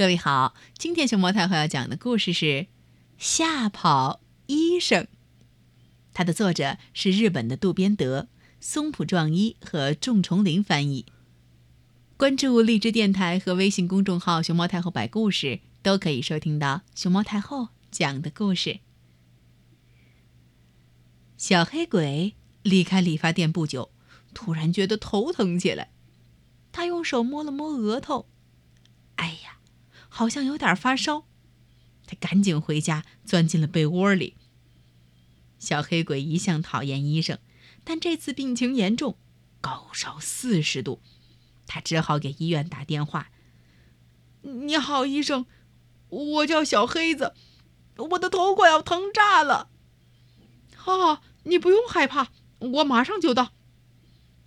各位好，今天熊猫太后要讲的故事是《吓跑医生》，它的作者是日本的渡边德，松浦壮一和仲崇林翻译。关注荔枝电台和微信公众号“熊猫太后摆故事”，都可以收听到熊猫太后讲的故事。小黑鬼离开理发店不久，突然觉得头疼起来，他用手摸了摸额头，哎呀！好像有点发烧，他赶紧回家，钻进了被窝里。小黑鬼一向讨厌医生，但这次病情严重，高烧四十度，他只好给医院打电话。你好，医生，我叫小黑子，我的头快要疼炸了。好，你不用害怕，我马上就到。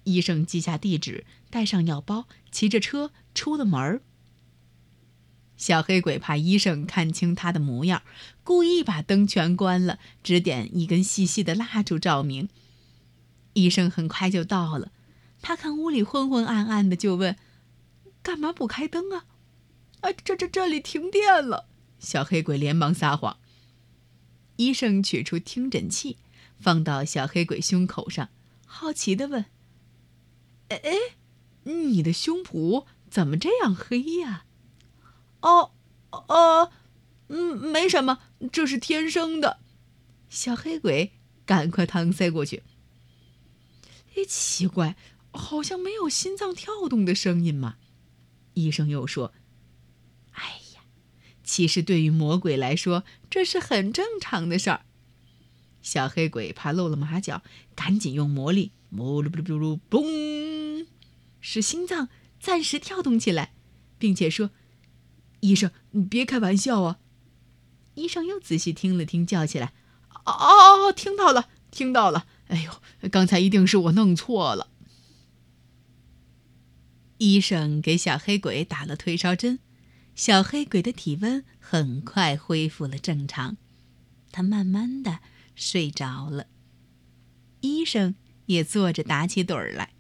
医生记下地址，带上药包，骑着车出了门儿。小黑鬼怕医生看清他的模样，故意把灯全关了，只点一根细细的蜡烛照明。医生很快就到了，他看屋里昏昏暗暗的，就问：“干嘛不开灯啊？”“啊，这这这里停电了。”小黑鬼连忙撒谎。医生取出听诊器，放到小黑鬼胸口上，好奇地问：“哎哎，你的胸脯怎么这样黑呀？”哦，呃，嗯，没什么，这是天生的。小黑鬼赶快搪塞过去。哎，奇怪，好像没有心脏跳动的声音嘛。医生又说：“哎呀，其实对于魔鬼来说，这是很正常的事儿。”小黑鬼怕露了马脚，赶紧用魔力，噜噜噜噜噜，嘣，使心脏暂时跳动起来，并且说。医生，你别开玩笑啊！医生又仔细听了听，叫起来：“哦哦哦，听到了，听到了！哎呦，刚才一定是我弄错了。”医生给小黑鬼打了退烧针，小黑鬼的体温很快恢复了正常，他慢慢的睡着了。医生也坐着打起盹儿来。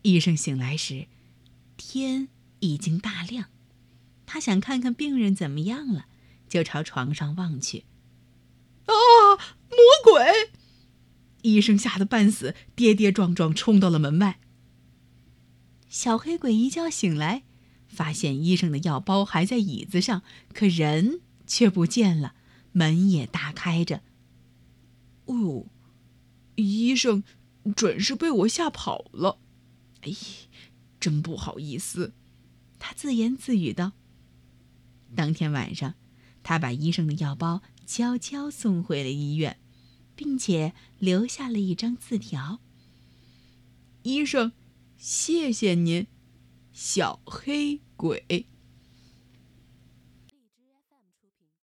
医生醒来时，天已经大亮。他想看看病人怎么样了，就朝床上望去。啊！魔鬼！医生吓得半死，跌跌撞撞冲到了门外。小黑鬼一觉醒来，发现医生的药包还在椅子上，可人却不见了，门也大开着。哦，医生准是被我吓跑了。哎，真不好意思。他自言自语道。当天晚上，他把医生的药包悄悄送回了医院，并且留下了一张字条：“医生，谢谢您，小黑鬼。”